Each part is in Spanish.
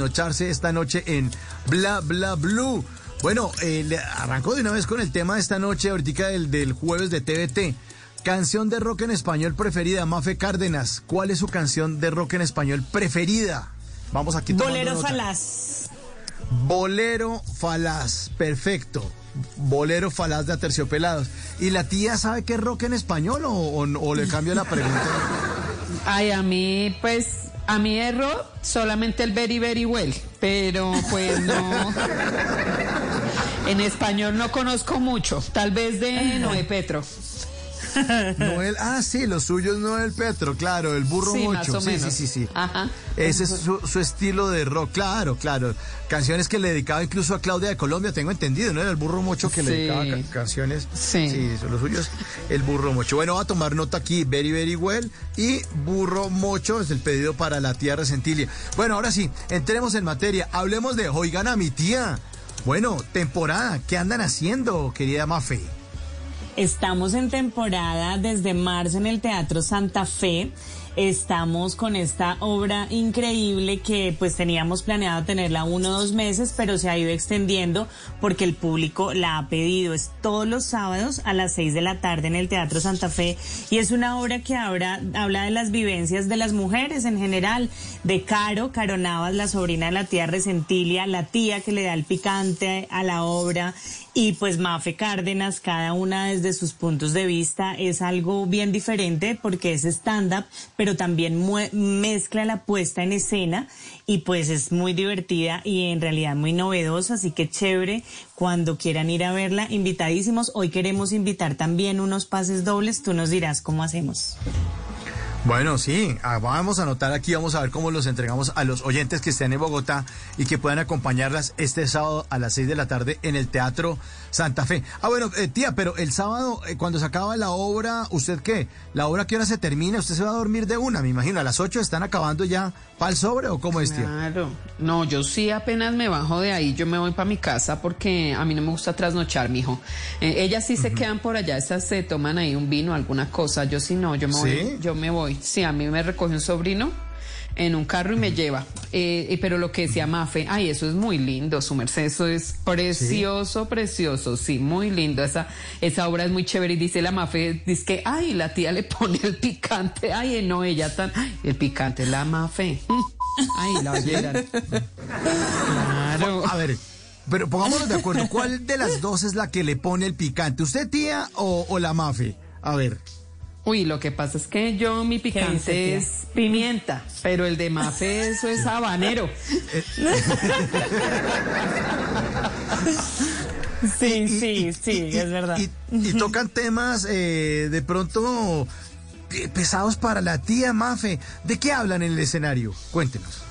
nocharse esta noche en Bla Bla Blue. Bueno, eh, arrancó de una vez con el tema de esta noche, ahorita del, del jueves de TVT. Canción de rock en español preferida, Mafe Cárdenas. ¿Cuál es su canción de rock en español preferida? Vamos aquí. Bolero falaz. Bolero falaz, perfecto. Bolero falaz de Aterciopelados. ¿Y la tía sabe qué es rock en español o, o le cambio la pregunta? Ay, a mí, pues, a mi error, solamente el very, very well, pero pues no. en español no conozco mucho, tal vez de Noé Petro. Noel, ah, sí, lo suyo es Noel Petro, claro, el burro sí, mocho. sí, sí, sí, sí, Ese es su, estilo de rock, claro, claro. Canciones que le dedicaba incluso a Claudia de Colombia, tengo entendido, ¿no? Era el burro mocho que le dedicaba canciones. Sí. Sí, son los suyos, el burro mocho. Bueno, va a tomar nota aquí, very, very well. Y burro mocho es el pedido para la tía Resentilia. Bueno, ahora sí, entremos en materia. Hablemos de Oigan a mi tía. Bueno, temporada, ¿qué andan haciendo, querida Mafe? Estamos en temporada desde marzo en el Teatro Santa Fe. Estamos con esta obra increíble que pues teníamos planeado tenerla uno o dos meses, pero se ha ido extendiendo porque el público la ha pedido. Es todos los sábados a las seis de la tarde en el Teatro Santa Fe y es una obra que habla, habla de las vivencias de las mujeres en general, de Caro, Caro Navas, la sobrina de la tía Resentilia, la tía que le da el picante a la obra y pues Mafe Cárdenas, cada una desde sus puntos de vista es algo bien diferente porque es stand-up, pero también mezcla la puesta en escena y pues es muy divertida y en realidad muy novedosa, así que chévere cuando quieran ir a verla, invitadísimos. Hoy queremos invitar también unos pases dobles, tú nos dirás cómo hacemos. Bueno, sí, ah, vamos a anotar aquí, vamos a ver cómo los entregamos a los oyentes que estén en Bogotá y que puedan acompañarlas este sábado a las 6 de la tarde en el Teatro Santa Fe. Ah, bueno, eh, tía, pero el sábado, eh, cuando se acaba la obra, ¿usted qué? ¿La obra qué hora se termina? ¿Usted se va a dormir de una? Me imagino, a las 8 están acabando ya para el sobre o cómo es, tía? Claro, no, yo sí apenas me bajo de ahí, yo me voy para mi casa porque a mí no me gusta trasnochar, mijo. Eh, ellas sí se quedan por allá, esas se toman ahí un vino, alguna cosa, yo sí no, yo me voy, yo me voy. Sí, a mí me recoge un sobrino en un carro y me lleva. Eh, pero lo que decía Mafe, ay, eso es muy lindo, su merced, eso es precioso, precioso, sí, muy lindo. Esa, esa obra es muy chévere. Y dice la Mafe, dice que, ay, la tía le pone el picante, ay, no, ella tan, el picante, la Mafe. Ay, la oyeran. Claro. A ver. Pero pongámonos de acuerdo, ¿cuál de las dos es la que le pone el picante? ¿Usted, tía, o, o la Mafe? A ver. Uy, lo que pasa es que yo mi picante es pimienta, pero el de Mafe eso es habanero. sí, sí, sí, es verdad. Y, tocan temas eh, de pronto eh, pesados para la tía Mafe. ¿De qué hablan en el escenario? Cuéntenos.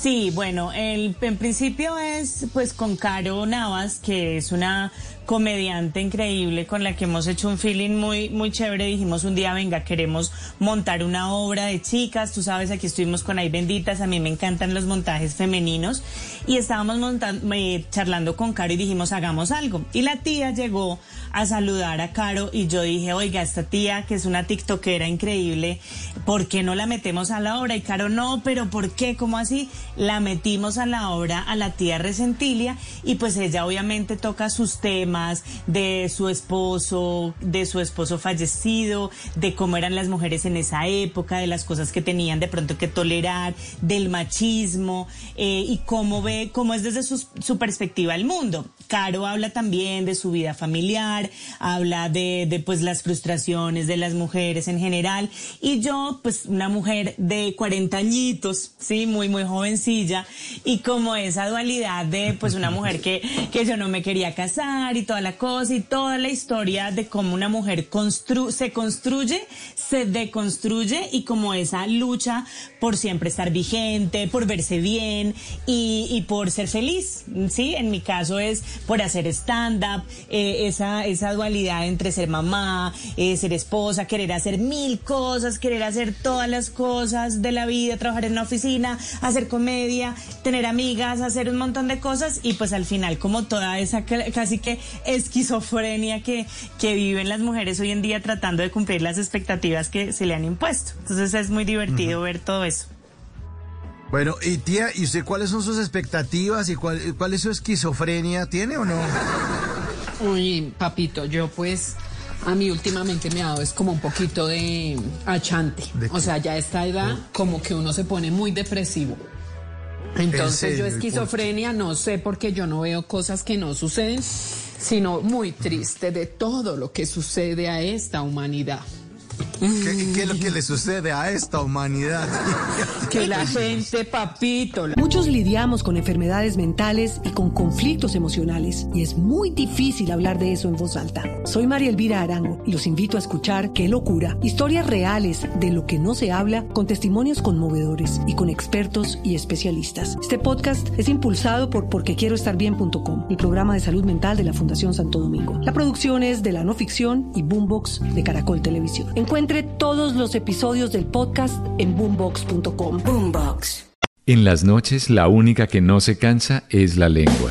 Sí, bueno, el, en principio es pues con Caro Navas, que es una comediante increíble con la que hemos hecho un feeling muy, muy chévere. Dijimos un día, venga, queremos montar una obra de chicas. Tú sabes, aquí estuvimos con Ay Benditas. A mí me encantan los montajes femeninos. Y estábamos montando, eh, charlando con Caro y dijimos, hagamos algo. Y la tía llegó a saludar a Caro y yo dije, oiga, esta tía que es una tiktokera increíble, ¿por qué no la metemos a la obra? Y Caro, no, pero ¿por qué? ¿Cómo así? La metimos a la obra a la tía Resentilia y pues ella obviamente toca sus temas de su esposo, de su esposo fallecido, de cómo eran las mujeres en esa época, de las cosas que tenían de pronto que tolerar, del machismo eh, y cómo ve, cómo es desde su, perspectiva el mundo. Caro habla también de su vida familiar, habla de, de pues las frustraciones de las mujeres en general y yo pues una mujer de 40 añitos, sí, muy muy jovencilla y como esa dualidad de pues una mujer que, que yo no me quería casar y toda la cosa y toda la historia de cómo una mujer se construye, se deconstruye y como esa lucha por siempre estar vigente, por verse bien y, por ser feliz, ¿sí? En mi caso es por hacer stand-up, eh, esa, esa dualidad entre ser mamá, eh, ser esposa, querer hacer mil cosas, querer hacer todas las cosas de la vida, trabajar en una oficina, hacer comedia, tener amigas, hacer un montón de cosas y pues al final como toda esa casi que esquizofrenia que, que viven las mujeres hoy en día tratando de cumplir las expectativas que se le han impuesto. Entonces es muy divertido ver todo eso. Bueno, y tía, ¿y usted cuáles son sus expectativas y cuál, cuál es su esquizofrenia? ¿Tiene o no? Uy, papito, yo pues a mí últimamente me ha dado es como un poquito de achante. o sea, ya a esta edad como que uno se pone muy depresivo. Entonces yo esquizofrenia no sé porque yo no veo cosas que no suceden, sino muy triste de todo lo que sucede a esta humanidad. ¿Qué, es lo que le sucede a esta humanidad? que la gente, papito. Muchos lidiamos con enfermedades mentales y con conflictos emocionales y es muy difícil hablar de eso en voz alta. Soy María Elvira Arango y los invito a escuchar Qué locura, historias reales de lo que no se habla con testimonios conmovedores y con expertos y especialistas. Este podcast es impulsado por porquequieroestarbien.com, el programa de salud mental de la Fundación Santo Domingo. La producción es de la no ficción y Boombox de Caracol Televisión. Encuentre todos los episodios del podcast en boombox.com. Boombox. En las noches la única que no se cansa es la lengua.